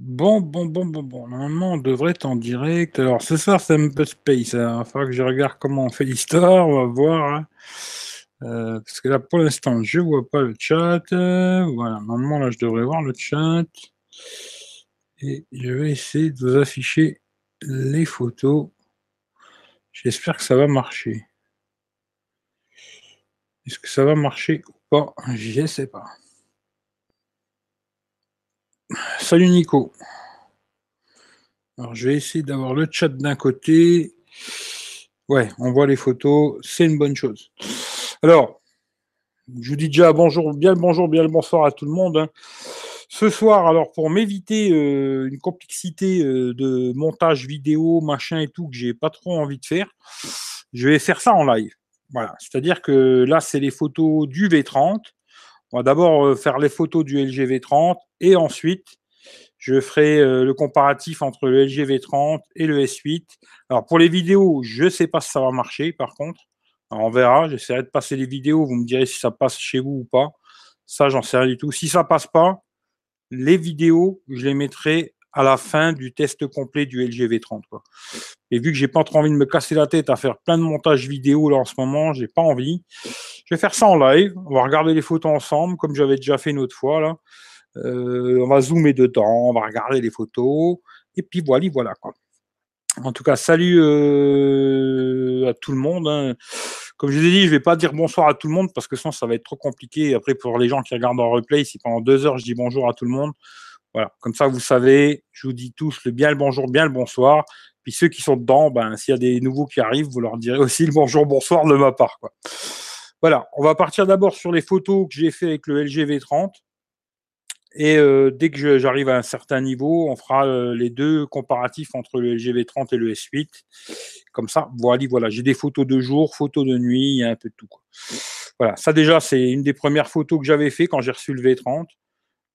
Bon, bon, bon, bon, bon. Normalement, on devrait être en direct. Alors, ce soir, c'est un peu space. Il va falloir que je regarde comment on fait l'histoire. On va voir. hein. Euh, parce que là, pour l'instant, je vois pas le chat. Euh, voilà. Normalement, là, je devrais voir le chat. Et je vais essayer de vous afficher les photos. J'espère que ça va marcher. Est-ce que ça va marcher ou pas? Je ne sais pas. Salut Nico. Alors je vais essayer d'avoir le chat d'un côté. Ouais, on voit les photos, c'est une bonne chose. Alors, je vous dis déjà bonjour, bien le bonjour, bien le bonsoir à tout le monde. hein. Ce soir, alors pour m'éviter euh, une complexité euh, de montage vidéo, machin et tout, que j'ai pas trop envie de faire, je vais faire ça en live. Voilà, c'est-à-dire que là, c'est les photos du V30. On va d'abord euh, faire les photos du LG V30 et ensuite, je ferai euh, le comparatif entre le LG V30 et le S8. Alors pour les vidéos, je ne sais pas si ça va marcher par contre. On verra, j'essaierai de passer les vidéos, vous me direz si ça passe chez vous ou pas. Ça, j'en sais rien du tout. Si ça passe pas, les vidéos, je les mettrai à la fin du test complet du LG V30. Quoi. Et vu que j'ai pas trop envie de me casser la tête à faire plein de montages vidéo là en ce moment, j'ai pas envie. Je vais faire ça en live. On va regarder les photos ensemble, comme j'avais déjà fait une autre fois là. Euh, on va zoomer dedans, on va regarder les photos, et puis voilà, voilà. En tout cas, salut euh, à tout le monde. hein. Comme je vous ai dit, je vais pas dire bonsoir à tout le monde parce que sinon ça va être trop compliqué. Après, pour les gens qui regardent en replay, si pendant deux heures je dis bonjour à tout le monde, voilà. Comme ça, vous savez, je vous dis tous le bien le bonjour, bien le bonsoir. Puis ceux qui sont dedans, ben, s'il y a des nouveaux qui arrivent, vous leur direz aussi le bonjour, bonsoir de ma part. Voilà, on va partir d'abord sur les photos que j'ai fait avec le LG V30. Et euh, dès que j'arrive à un certain niveau, on fera euh, les deux comparatifs entre le LG V30 et le S8. Comme ça, voilà, voilà. J'ai des photos de jour, photos de nuit, un peu de tout. Voilà, ça déjà, c'est une des premières photos que j'avais fait quand j'ai reçu le V30.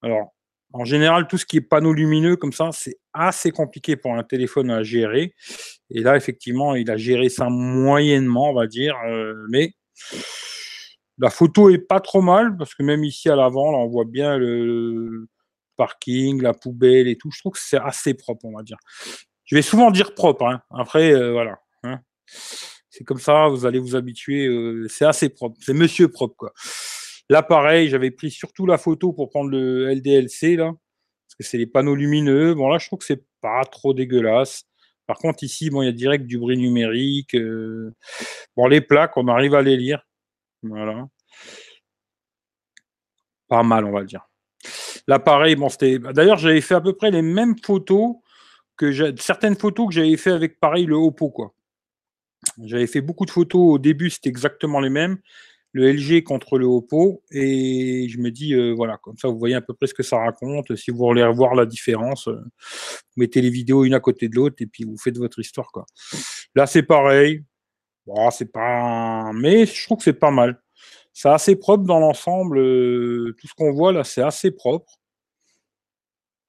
Alors, en général, tout ce qui est panneau lumineux comme ça, c'est assez compliqué pour un téléphone à gérer. Et là, effectivement, il a géré ça moyennement, on va dire. euh, mais la photo est pas trop mal parce que même ici à l'avant, là, on voit bien le parking, la poubelle et tout. Je trouve que c'est assez propre, on va dire. Je vais souvent dire propre. hein. Après, euh, voilà. hein. C'est comme ça, vous allez vous habituer. euh, c'est assez propre. C'est monsieur propre, quoi. Là, pareil, j'avais pris surtout la photo pour prendre le LDLC, là. Parce que c'est les panneaux lumineux. Bon, là, je trouve que c'est pas trop dégueulasse. Par contre, ici, bon, il y a direct du bruit numérique. euh, Bon, les plaques, on arrive à les lire. Voilà. Pas mal, on va dire. L'appareil, bon, c'était. D'ailleurs, j'avais fait à peu près les mêmes photos que certaines photos que j'avais fait avec pareil le Oppo, quoi. J'avais fait beaucoup de photos au début, c'était exactement les mêmes. Le LG contre le Oppo. Et je me dis, euh, voilà, comme ça, vous voyez à peu près ce que ça raconte. Si vous voulez revoir la différence, euh, vous mettez les vidéos une à côté de l'autre et puis vous faites votre histoire, quoi. Là, c'est pareil. Bon, c'est pas. Mais je trouve que c'est pas mal. C'est assez propre dans l'ensemble. euh, tout ce qu'on voit là, c'est assez propre.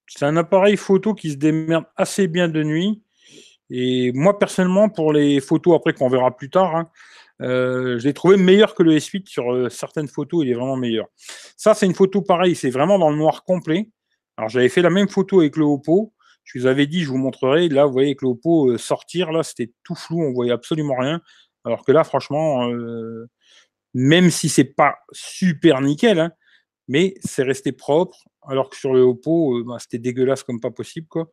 C'est un appareil photo qui se démerde assez bien de nuit. Et moi, personnellement, pour les photos après qu'on verra plus tard, hein, euh, je l'ai trouvé meilleur que le S8 sur euh, certaines photos. Il est vraiment meilleur. Ça, c'est une photo pareille. C'est vraiment dans le noir complet. Alors, j'avais fait la même photo avec le Oppo. Je vous avais dit, je vous montrerai. Là, vous voyez avec le Oppo euh, sortir, là, c'était tout flou. On voyait absolument rien. Alors que là, franchement, même si c'est pas super nickel, hein, mais c'est resté propre. Alors que sur le Oppo, bah, c'était dégueulasse comme pas possible. Quoi.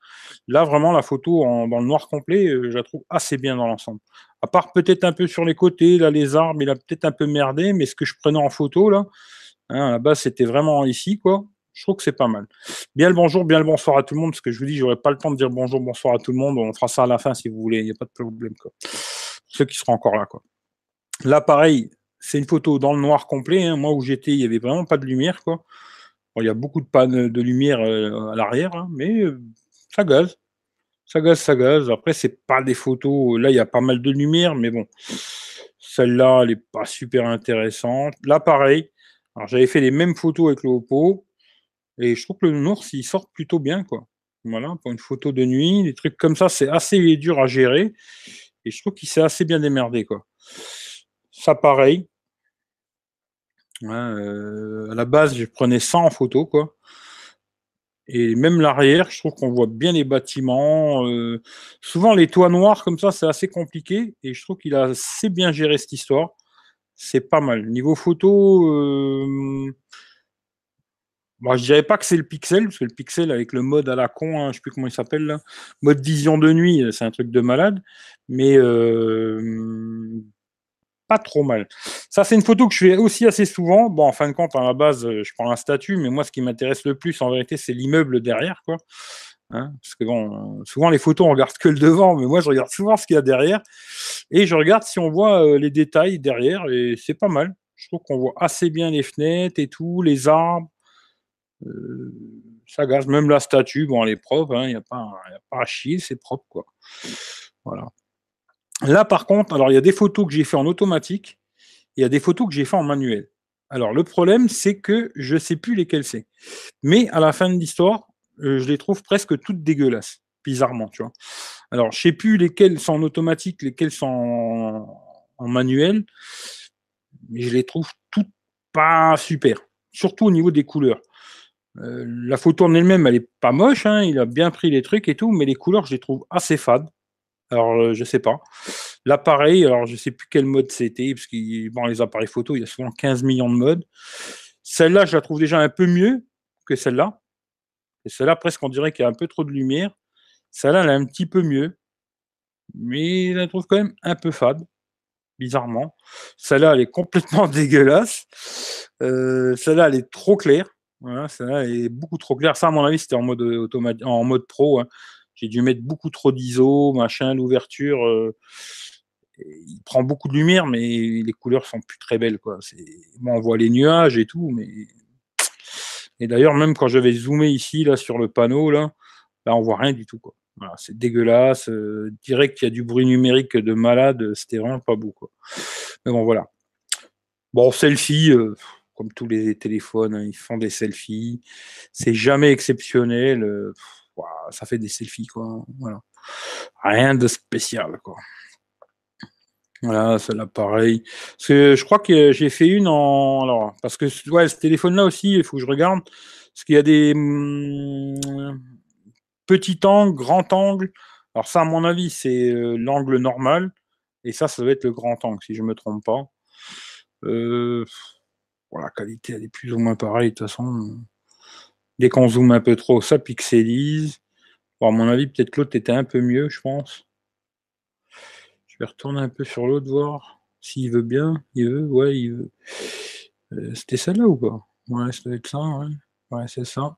Là, vraiment, la photo dans le noir complet, je la trouve assez bien dans l'ensemble. À part peut-être un peu sur les côtés, là, les arbres, il a peut-être un peu merdé, mais ce que je prenais en photo, là, hein, base, c'était vraiment ici, quoi. Je trouve que c'est pas mal. Bien le bonjour, bien le bonsoir à tout le monde, parce que je vous dis, j'aurais pas le temps de dire bonjour, bonsoir à tout le monde. On fera ça à la fin si vous voulez, il n'y a pas de problème. Quoi. Ceux qui seront encore là, quoi. Là, pareil, c'est une photo dans le noir complet. hein. Moi, où j'étais, il n'y avait vraiment pas de lumière. Quoi. Il y a beaucoup de pannes de lumière euh, à l'arrière, hein, mais euh, ça gaze. Ça gaze, ça gaze. Après, c'est pas des photos. Là, il y a pas mal de lumière, mais bon, celle-là, elle n'est pas super intéressante. Là, pareil. Alors, j'avais fait les mêmes photos avec le Oppo, et je trouve que le nours, il sort plutôt bien, quoi. Voilà, pour une photo de nuit, des trucs comme ça, c'est assez dur à gérer, et je trouve qu'il s'est assez bien démerdé, quoi. Ça, pareil. Euh, à la base, je prenais ça en photo, quoi. Et même l'arrière, je trouve qu'on voit bien les bâtiments. Euh, souvent, les toits noirs comme ça, c'est assez compliqué. Et je trouve qu'il a assez bien géré cette histoire. C'est pas mal. Niveau photo, euh, moi, je dirais pas que c'est le pixel, parce que le pixel avec le mode à la con, hein, je sais plus comment il s'appelle mode vision de nuit, c'est un truc de malade. Mais euh, pas trop mal. Ça, c'est une photo que je fais aussi assez souvent. Bon, en fin de compte, à la base, euh, je prends un statut, mais moi, ce qui m'intéresse le plus, en vérité, c'est l'immeuble derrière, quoi. Hein, parce que bon, souvent les photos, on regarde que le devant, mais moi, je regarde souvent ce qu'il y a derrière. Et je regarde si on voit euh, les détails derrière, et c'est pas mal. Je trouve qu'on voit assez bien les fenêtres et tout, les arbres. Euh, ça gaz, même la statue, bon, elle est propre, hein, il n'y a, pas, a pas à chier, c'est propre, quoi. Voilà. Là, par contre, alors il y a des photos que j'ai fait en automatique, il y a des photos que j'ai fait en manuel. Alors le problème, c'est que je ne sais plus lesquelles c'est. Mais à la fin de l'histoire, euh, je les trouve presque toutes dégueulasses, bizarrement, tu vois. Alors je sais plus lesquelles sont en automatique, lesquelles sont en, manuel, mais je les trouve toutes pas super, surtout au niveau des couleurs. Euh, la photo en elle-même, elle est pas moche, hein, il a bien pris les trucs et tout, mais les couleurs, je les trouve assez fades. Alors, euh, je sais pas. L'appareil, alors je sais plus quel mode c'était, parce que les appareils photo, il y a souvent 15 millions de modes. Celle-là, je la trouve déjà un peu mieux que celle-là. Et celle-là, presque, on dirait qu'il y a un peu trop de lumière. Celle-là, elle est un petit peu mieux. Mais je la trouve quand même un peu fade, bizarrement. Celle-là, elle est complètement dégueulasse. Euh, celle-là, elle est trop claire. Voilà, celle-là, elle est beaucoup trop claire. Ça, à mon avis, c'était en mode, automatique, en mode pro. Hein. J'ai dû mettre beaucoup trop d'ISO, machin, l'ouverture. Euh, il prend beaucoup de lumière, mais les couleurs sont plus très belles. Quoi. On voit les nuages et tout, mais. Et d'ailleurs, même quand j'avais zoomé ici, là, sur le panneau, là, là on voit rien du tout. C'est dégueulasse. Euh, direct qu'il y a du bruit numérique de malade, c'était vraiment pas beau. Quoi. Mais bon, voilà. Bon, selfie, euh, comme tous les téléphones, hein, ils font des selfies. C'est jamais exceptionnel. Ça fait des selfies, quoi. Voilà. Rien de spécial, quoi. Voilà, c'est là pareil. je crois que j'ai fait une en. Alors, parce que ouais, ce téléphone-là aussi, il faut que je regarde. Parce qu'il y a des hmm, petits angles, grand angle. Alors, ça, à mon avis, c'est euh, l'angle normal. Et ça, ça doit être le grand angle, si je ne me trompe pas. Euh, la qualité, elle est plus ou moins pareille, de toute façon. Dès qu'on zoome un peu trop, ça pixelise. À mon avis, peut-être l'autre était un peu mieux, je pense. Je vais retourner un peu sur l'autre, voir s'il veut bien. Il veut, ouais, il veut. Euh, c'était celle-là ou pas? Ouais, ça doit être ça, ouais. Ouais, c'est ça.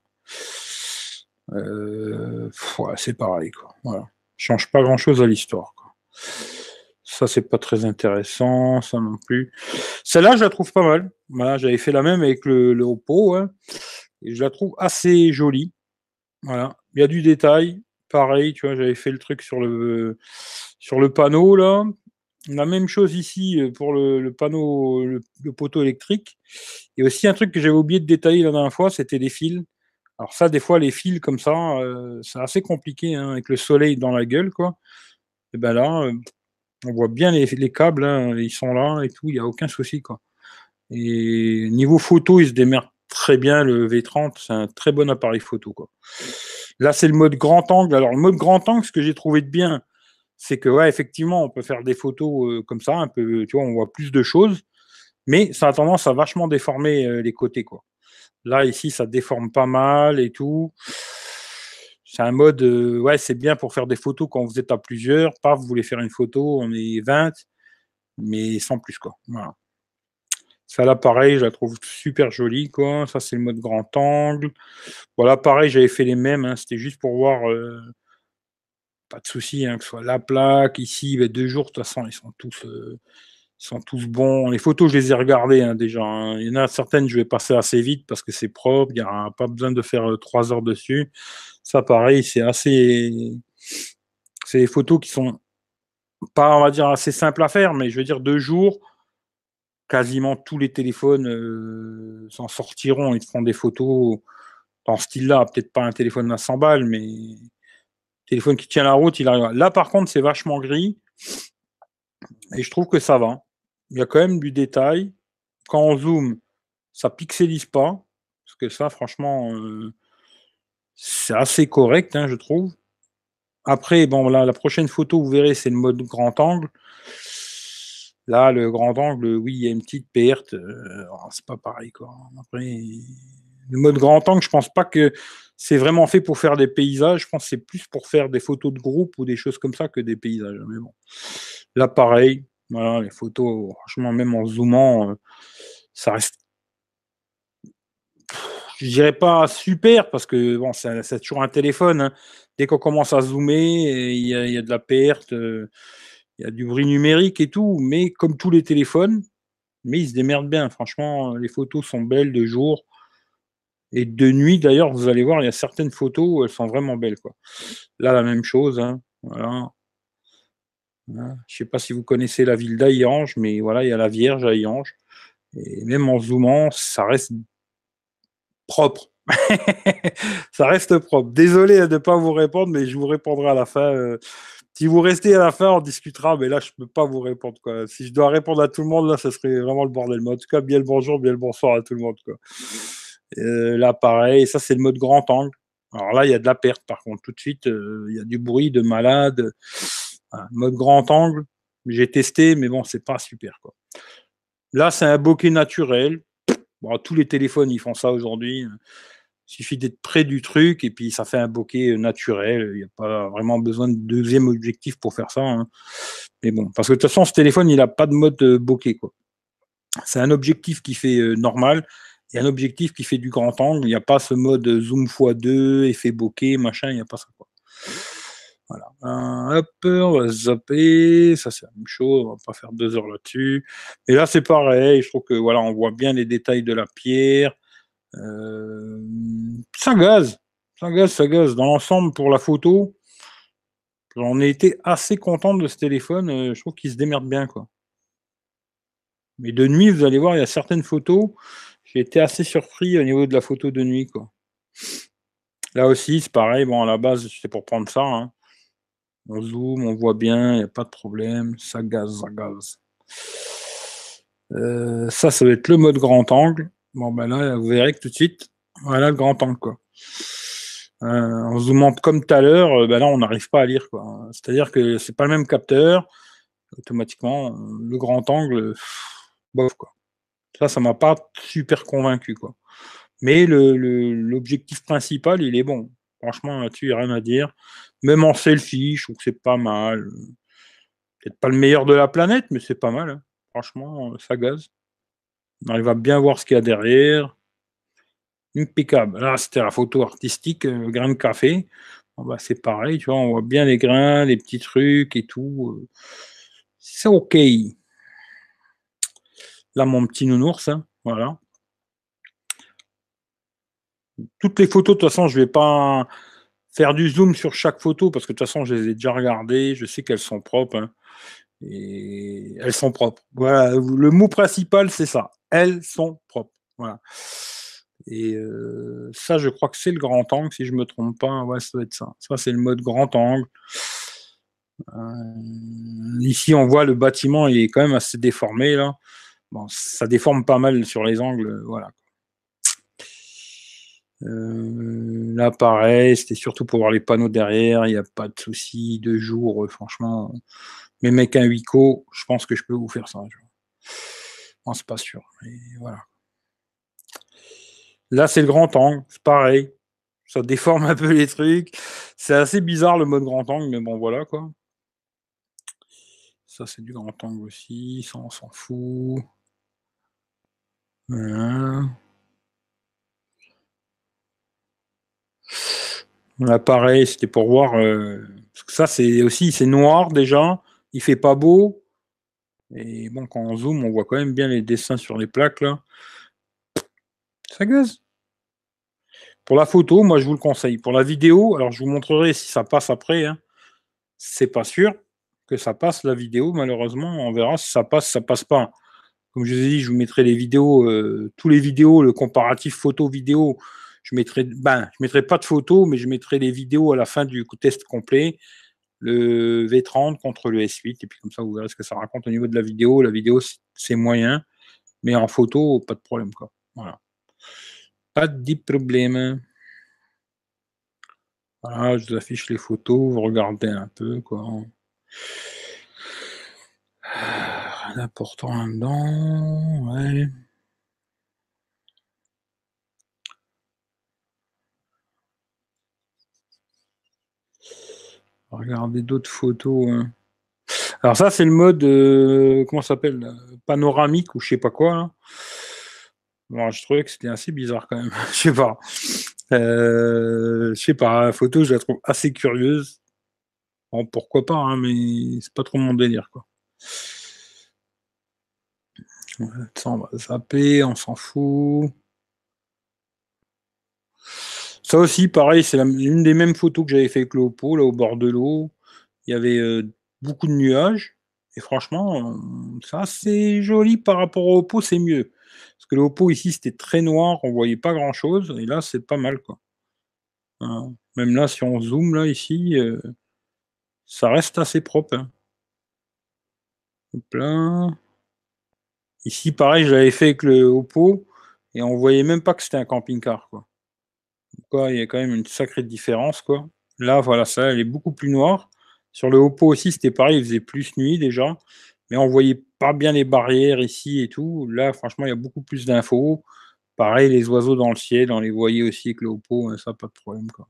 Euh, ouais, c'est pareil, quoi. Voilà. Change pas grand-chose à l'histoire, Ça, c'est pas très intéressant, ça non plus. Celle-là, je la trouve pas mal. Voilà, j'avais fait la même avec le, le hein. Je la trouve assez jolie. Voilà. Il y a du détail. Pareil, tu vois, j'avais fait le truc sur le, sur le panneau, là. La même chose ici euh, pour le, panneau, le, poteau électrique. Et aussi un truc que j'avais oublié de détailler la dernière fois, c'était les fils. Alors ça, des fois, les fils comme ça, euh, c'est assez compliqué, hein, avec le soleil dans la gueule, quoi. Et ben là, euh, on voit bien les, câbles, hein, ils sont là et tout, il n'y a aucun souci, quoi. Et niveau photo, il se démerde très bien, le V30, c'est un très bon appareil photo. Là, c'est le mode grand angle. Alors, le mode grand angle, ce que j'ai trouvé de bien, c'est que, ouais, effectivement, on peut faire des photos euh, comme ça, un peu, tu vois, on voit plus de choses, mais ça a tendance à vachement déformer euh, les côtés, quoi. Là, ici, ça déforme pas mal et tout. C'est un mode, euh, ouais, c'est bien pour faire des photos quand vous êtes à plusieurs. Pas, vous voulez faire une photo, on est 20, mais sans plus, quoi. Voilà. Ça là, pareil, je la trouve super jolie, quoi. Ça, c'est le mode grand angle. Voilà, pareil, j'avais fait les mêmes. Hein. C'était juste pour voir. Euh, pas de souci, hein, que ce soit la plaque, ici, ben, deux jours, de toute façon, ils sont tous, euh, sont tous bons. Les photos, je les ai regardées hein, déjà. Il y en a certaines, je vais passer assez vite parce que c'est propre. Il n'y a pas besoin de faire euh, trois heures dessus. Ça, pareil, c'est assez. C'est des photos qui sont pas, on va dire, assez simples à faire, mais je veux dire, deux jours quasiment tous les téléphones euh, s'en sortiront. Ils feront des photos dans ce style-là. Peut-être pas un téléphone à 100 balles, mais téléphone qui tient la route, il arrive. Là, par contre, c'est vachement gris. Et je trouve que ça va. Il y a quand même du détail. Quand on zoome, ça pixelise pas. Parce que ça, franchement, euh, c'est assez correct, hein, je trouve. Après, bon, là, la prochaine photo, vous verrez, c'est le mode grand angle. Là, le grand angle, oui, il y a une petite perte. Euh, c'est pas pareil, quoi. Après, le mode grand angle, je pense pas que c'est vraiment fait pour faire des paysages. Je pense que c'est plus pour faire des photos de groupe ou des choses comme ça que des paysages. Mais bon, là, pareil. Voilà, les photos, franchement, même en zoomant, euh, ça reste je dirais pas super parce que bon, c'est toujours un téléphone. Hein. Dès qu'on commence à zoomer, il y, a, de la perte, euh, il y a du bruit numérique et tout. Mais comme tous les téléphones, mais ils se démerdent bien. Franchement, les photos sont belles de jour et de nuit. D'ailleurs, vous allez voir, il y a certaines photos elles sont vraiment belles. Là, la même chose. Hein. Voilà. Hein. Je sais pas si vous connaissez la ville d'Aillange, mais voilà, il y a la Vierge à Aillange. Et même en zoomant, ça reste propre. ça reste propre. Désolé de ne pas vous répondre, mais je vous répondrai à la fin. Euh. Si vous restez à la fin, on discutera, mais là, je ne peux pas vous répondre. Si je dois répondre à tout le monde, là, ça serait vraiment le bordel. Mais en tout cas, bien le bonjour, bien le bonsoir à tout le monde. Euh, là, pareil, ça, c'est le mode grand angle. Alors là, il y a de la perte, par contre, tout de suite, euh, il y a du bruit de malade. mode grand angle, j'ai testé, mais bon, c'est pas super. Quoi. Là, c'est un bokeh naturel tous les téléphones, ils font ça aujourd'hui. Il suffit d'être près du truc et puis ça fait un bokeh naturel. Il n'y a pas vraiment besoin de deuxième objectif pour faire ça. Hein. Mais bon, parce que de toute façon, ce téléphone, il n'a pas de mode euh, bokeh. Quoi. C'est un objectif qui fait euh, normal et un objectif qui fait du grand angle. Il n'y a pas ce mode zoom x2, effet bokeh, machin, il n'y a pas ça. Quoi. Voilà. Hop, on va zapper. Ça, c'est la même chose. On va pas faire deux heures là-dessus. Et là, c'est pareil. Je trouve que voilà, on voit bien les détails de la pierre. Euh, ça gaze. Ça gaze, ça gaze. Dans l'ensemble, pour la photo, j'en ai été assez content de ce téléphone. Euh, je trouve qu'il se démerde bien, quoi. Mais de nuit, vous allez voir, il y a certaines photos. J'ai été assez surpris au niveau de la photo de nuit, quoi. Là aussi, c'est pareil. Bon, à la base, c'était pour prendre ça. Hein. On zoom, on voit bien, il n'y a pas de problème. Ça gaze, ça gaze. Euh, ça, ça va être le mode grand angle. Bon, ben là, vous verrez que tout de suite, voilà le grand angle, quoi. Euh, en zoomant comme tout à l'heure, euh, ben là, on n'arrive pas à lire, quoi. C'est-à-dire que c'est pas le même capteur. Automatiquement, le grand angle, bof, quoi. Ça, ça m'a pas super convaincu. Mais l'objectif principal, il est bon. Franchement, là-dessus, il n'y a rien à dire. Même en selfie, je trouve que c'est pas mal. Peut-être pas le meilleur de la planète, mais c'est pas mal. Hein. Franchement, ça gaze. On arrive à bien voir ce qu'il y a derrière. Impeccable. Là, c'était la photo artistique, euh, grain de café. bah, c'est pareil, tu vois, on voit bien les grains, les petits trucs et tout. Euh. C'est OK. Là, mon petit nounours, hein, voilà. Toutes les photos, de toute façon, je ne vais pas faire du zoom sur chaque photo parce que de toute façon, je les ai déjà regardées, je sais qu'elles sont propres. Hein. et elles sont propres. Voilà, le mot principal, c'est ça. Elles sont propres. Voilà. Et ça, je crois que c'est le grand angle, si je ne me trompe pas. Ouais, ça doit être ça. Ça, c'est le mode grand angle. Ici, on voit le bâtiment, il est quand même assez déformé là. Bon, ça déforme pas mal sur les angles, voilà. Euh, là, pareil, c'était surtout pour voir les panneaux derrière. Il n'y a pas de souci. de jour, euh, franchement. Mais mec, un Wico, je pense que je peux vous faire ça. Non, c'est pas sûr. Voilà. Là, c'est le grand angle. C'est pareil. Ça déforme un peu les trucs. C'est assez bizarre le mode grand angle, mais bon, voilà quoi. Ça, c'est du grand angle aussi. Ça, on s'en fout. Là, pareil, c'était pour voir. Euh, ça, c'est aussi, c'est noir déjà. Il fait pas beau. Et bon, quand on zoome, on voit quand même bien les dessins sur les plaques là. Ça gaze. Pour la photo, moi, je vous le conseille. Pour la vidéo, alors je vous montrerai si ça passe après. Hein. C'est pas sûr que ça passe la vidéo, malheureusement. On verra si ça passe, ça passe pas. Comme je vous ai dit, je vous mettrai les vidéos, euh, tous les vidéos, le comparatif photo-vidéo je mettrai, ben, mettrai pas de photos, mais je mettrai les vidéos à la fin du test complet, le V30 contre le S8, et puis comme ça, vous verrez ce que ça raconte au niveau de la vidéo. La vidéo, c'est moyen, mais en photo, pas de problème, quoi. Voilà. Pas de problème. Voilà, je vous affiche les photos, vous regardez un peu, quoi. Rien d'important là-dedans. Regardez d'autres photos. hein. Alors ça, c'est le mode, euh, comment s'appelle euh, Panoramique ou je sais pas quoi. je trouvais que c'était assez bizarre quand même. Je sais pas. Euh, je sais pas, la photo, je la trouve assez curieuse. Bon, pourquoi pas, hein, mais c'est pas trop mon délire, quoi. On va zapper, on s'en fout. Ça aussi, pareil, c'est une des mêmes photos que j'avais fait avec le Oppo, là, au bord de l'eau. Il y avait euh, beaucoup de nuages. Et franchement, euh, ça, c'est joli par rapport au Oppo, c'est mieux. Parce que le Oppo, ici, c'était très noir, on voyait pas grand-chose. Et là, c'est pas mal, quoi. Hein. Même là, si on zoome, là, ici, euh, ça reste assez propre. hein. Hop là. Ici, pareil, je l'avais fait avec le Oppo. Et on voyait même pas que c'était un camping-car, quoi. Il y a quand même une sacrée différence, quoi. Là, voilà, ça, elle est beaucoup plus noire. Sur le Oppo aussi, c'était pareil, il faisait plus nuit déjà, mais on voyait pas bien les barrières ici et tout. Là, franchement, il y a beaucoup plus d'infos. Pareil, les oiseaux dans le ciel, on les voyait aussi avec le Oppo, hein, ça, pas de problème, quoi.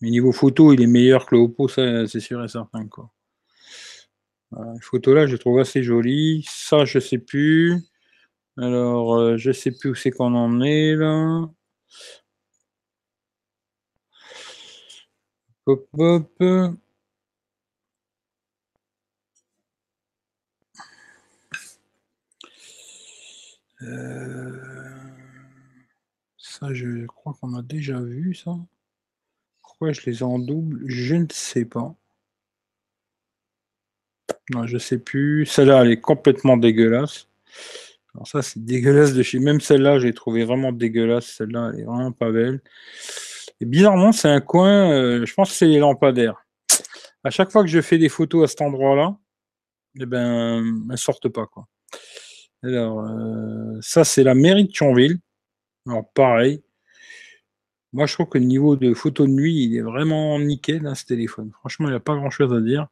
Mais niveau photo, il est meilleur que le Oppo, ça, c'est sûr et certain, quoi. Voilà, les photos là, je trouve assez jolies. Ça, je sais plus. Alors, euh, je sais plus où c'est qu'on en est là. Euh, Ça, je crois qu'on a déjà vu ça. Pourquoi je les en double? Je ne sais pas. Non, je sais plus. Celle-là, elle est complètement dégueulasse. Alors ça, c'est dégueulasse de chez. Même celle-là, j'ai trouvé vraiment dégueulasse. Celle-là, elle est vraiment pas belle. Et bizarrement, c'est un coin. euh, je pense que c'est les lampadaires. À chaque fois que je fais des photos à cet endroit-là, eh ben, elles sortent pas quoi. Alors, euh, ça, c'est la mairie de Thionville. Alors, pareil. Moi, je trouve que le niveau de photo de nuit, il est vraiment nickel, hein, ce téléphone. Franchement, il n'y a pas grand-chose à dire.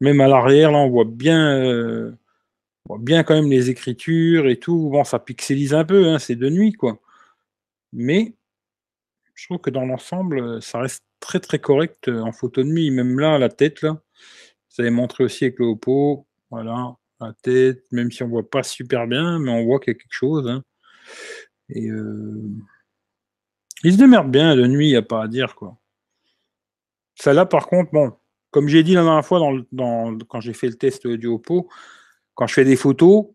Même à l'arrière, là, on voit bien, euh, on voit bien quand même les écritures et tout. Bon, ça pixelise un peu, hein, c'est de nuit, quoi. Mais je trouve que dans l'ensemble, ça reste très très correct euh, en photo de nuit. Même là, la tête, là, vous avez montré aussi avec le Oppo. Voilà, la tête, même si on voit pas super bien, mais on voit qu'il y a quelque chose. hein. Et euh, il se démerde bien de nuit, il n'y a pas à dire, quoi. Celle-là, par contre, bon, comme j'ai dit la dernière fois quand j'ai fait le test du Oppo, quand je fais des photos,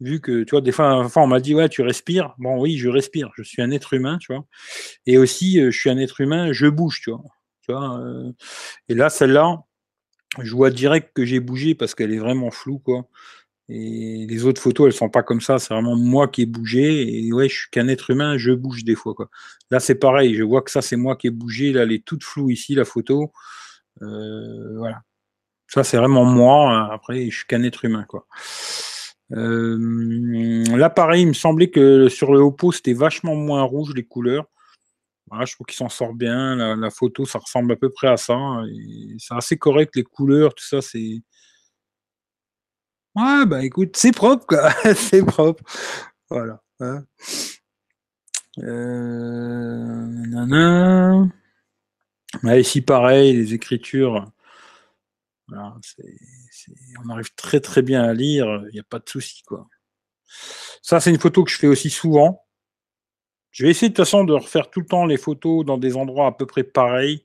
vu que, tu vois, des fois, fois, on m'a dit, ouais, tu respires. Bon, oui, je respire. Je suis un être humain, tu vois. Et aussi, euh, je suis un être humain, je bouge, tu vois. Tu vois euh, et là, celle-là, je vois direct que j'ai bougé parce qu'elle est vraiment floue, quoi. Et les autres photos, elles sont pas comme ça. C'est vraiment moi qui ai bougé. Et ouais, je suis qu'un être humain, je bouge des fois, quoi. Là, c'est pareil. Je vois que ça, c'est moi qui ai bougé. Là, elle est toute floue ici, la photo. Euh, voilà. Ça, c'est vraiment moi. Après, je suis qu'un être humain, quoi. Euh, là, pareil, il me semblait que sur le Oppo, c'était vachement moins rouge les couleurs. Voilà, je trouve qu'il s'en sort bien. La, photo, ça ressemble à peu près à ça. C'est assez correct, les couleurs, tout ça, c'est. Ouais, bah écoute, c'est propre, quoi. c'est propre. Voilà. hein. Euh, nanana. Ici, pareil, les écritures. On arrive très très bien à lire, il n'y a pas de souci. Ça, c'est une photo que je fais aussi souvent. Je vais essayer de toute façon de refaire tout le temps les photos dans des endroits à peu près pareils.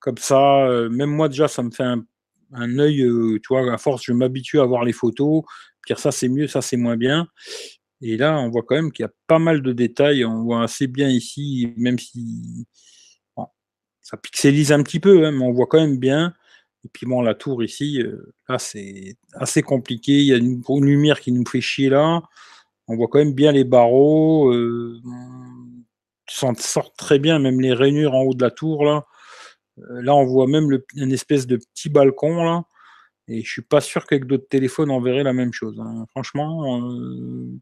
Comme ça, euh, même moi déjà, ça me fait un, œil, euh, tu vois, à force, je m'habitue à voir les photos. Dire ça, c'est mieux, ça, c'est moins bien. Et là, on voit quand même qu'il y a pas mal de détails. On voit assez bien ici, même si ça pixelise un petit peu, hein, mais on voit quand même bien. Et puis bon, la tour ici, euh, là, c'est assez compliqué. Il y a une, une lumière qui nous fait chier là. On voit quand même bien les barreaux. Euh, sortent très bien, même les rainures en haut de la tour là. Euh, là, on voit même une espèce de petit balcon là. Et je suis pas sûr qu'avec d'autres téléphones, on verrait la même chose. hein. Franchement, euh,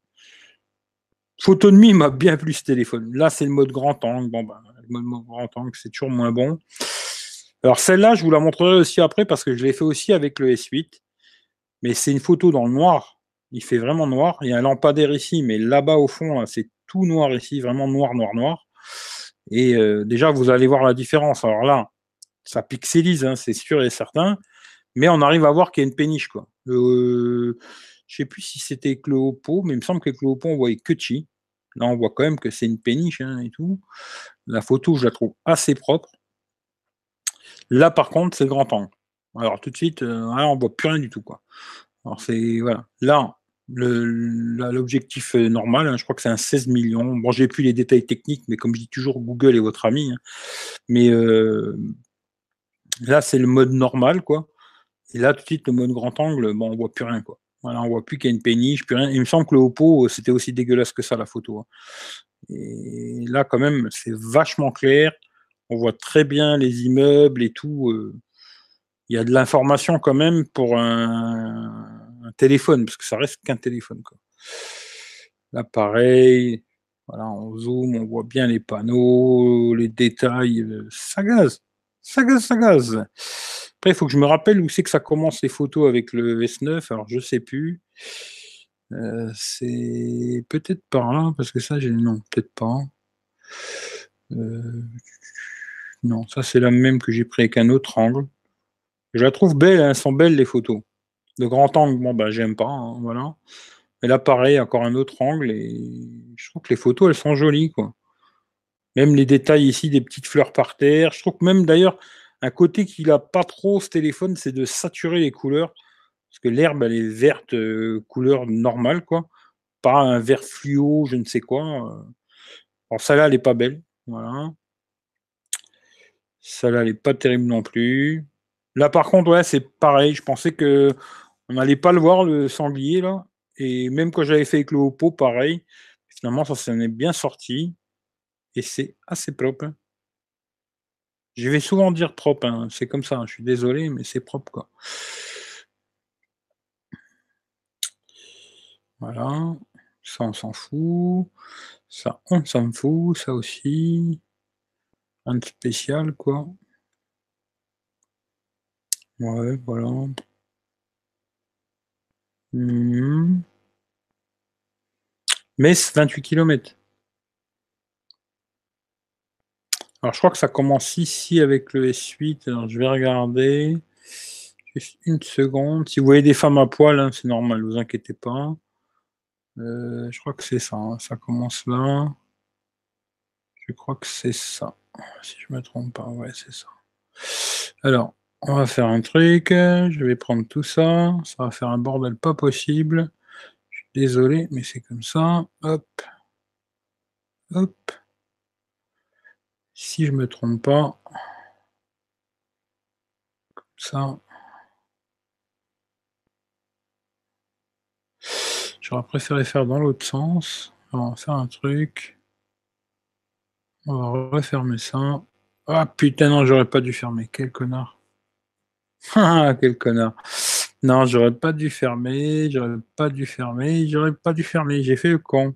m'a bien plu ce téléphone. Là, c'est le mode grand angle. Bon, ben, le mode grand angle, c'est toujours moins bon. Alors, celle-là, je vous la montrerai aussi après parce que je l'ai fait aussi avec le S8. Mais c'est une photo dans le noir. Il fait vraiment noir. Il y a un lampadaire ici, mais là-bas au fond, c'est tout noir ici, vraiment noir, noir, noir. Et euh, déjà, vous allez voir la différence. Alors là, ça pixelise, hein, c'est sûr et certain. Mais on arrive à voir qu'il y a une péniche. Quoi. Euh, je sais plus si c'était avec mais il me semble qu'avec le on voyait que chi. Là, on voit quand même que c'est une péniche hein, et tout. La photo, je la trouve assez propre. Là, par contre, c'est grand angle. Alors, tout de suite, euh, on voit plus rien du tout. Alors, c'est. Voilà. Là, l'objectif euh, normal, hein, je crois que c'est un 16 millions. Bon, j'ai plus les détails techniques, mais comme je dis toujours, Google est votre ami. Hein. Mais euh, là, c'est le mode normal, quoi. Et là, tout de suite, le mode grand angle, bon, on voit plus rien, quoi. Voilà, on voit plus qu'il y a une péniche, plus rien. Il me semble que le Oppo, c'était aussi dégueulasse que ça, la photo. Hein. Et là, quand même, c'est vachement clair. On voit très bien les immeubles et tout. Euh. Il y a de l'information quand même pour un, téléphone, parce que ça reste qu'un téléphone. Quoi. Là, pareil. Voilà, on zoom, on voit bien les panneaux, les détails. Euh, ça gaze. Ça gaze, ça gaze. Après, il faut que je me rappelle où c'est que ça commence les photos avec le S9. Alors, je sais plus. Euh, c'est peut-être par là, parce que ça, j'ai. Non, peut-être pas. Non, ça, c'est la même que j'ai pris avec un autre angle. Je la trouve belle, elles sont belles les photos. De grand angle, bon, bah, j'aime pas, hein, voilà. Mais là, pareil, encore un autre angle, et je trouve que les photos, elles sont jolies, quoi. Même les détails ici, des petites fleurs par terre. Je trouve même d'ailleurs, un côté qu'il a pas trop ce téléphone, c'est de saturer les couleurs. Parce que l'herbe, elle est verte, euh, couleur normale, quoi. Pas un vert fluo, je ne sais quoi. Alors, celle-là, elle est pas belle. Voilà. Celle-là, elle est pas terrible non plus. Là, par contre, ouais, c'est pareil. Je pensais que on n'allait pas le voir, le sanglier, là. Et même quand j'avais fait avec le Oppo, pareil. Finalement, ça s'en est bien sorti. Et c'est assez propre. Je vais souvent dire propre, hein. c'est comme ça, je suis désolé, mais c'est propre quoi. Voilà, ça on s'en fout, ça on s'en fout, ça aussi. Un spécial quoi. Ouais, voilà. Mmh. Metz, 28 km. Alors, je crois que ça commence ici avec le S8. Alors, je vais regarder. Juste une seconde. Si vous voyez des femmes à poil, hein, c'est normal, vous inquiétez pas. Euh, je crois que c'est ça. Hein. Ça commence là. Je crois que c'est ça. Si je me trompe pas, ouais, c'est ça. Alors, on va faire un truc. Je vais prendre tout ça. Ça va faire un bordel pas possible. Je suis désolé, mais c'est comme ça. Hop. Hop si je me trompe pas, comme ça, j'aurais préféré faire dans l'autre sens. on va faire un truc. On va refermer ça. Ah putain, non, j'aurais pas dû fermer. Quel connard. Ah, quel connard. Non, j'aurais pas dû fermer. J'aurais pas dû fermer. J'aurais pas dû fermer. J'ai fait le con.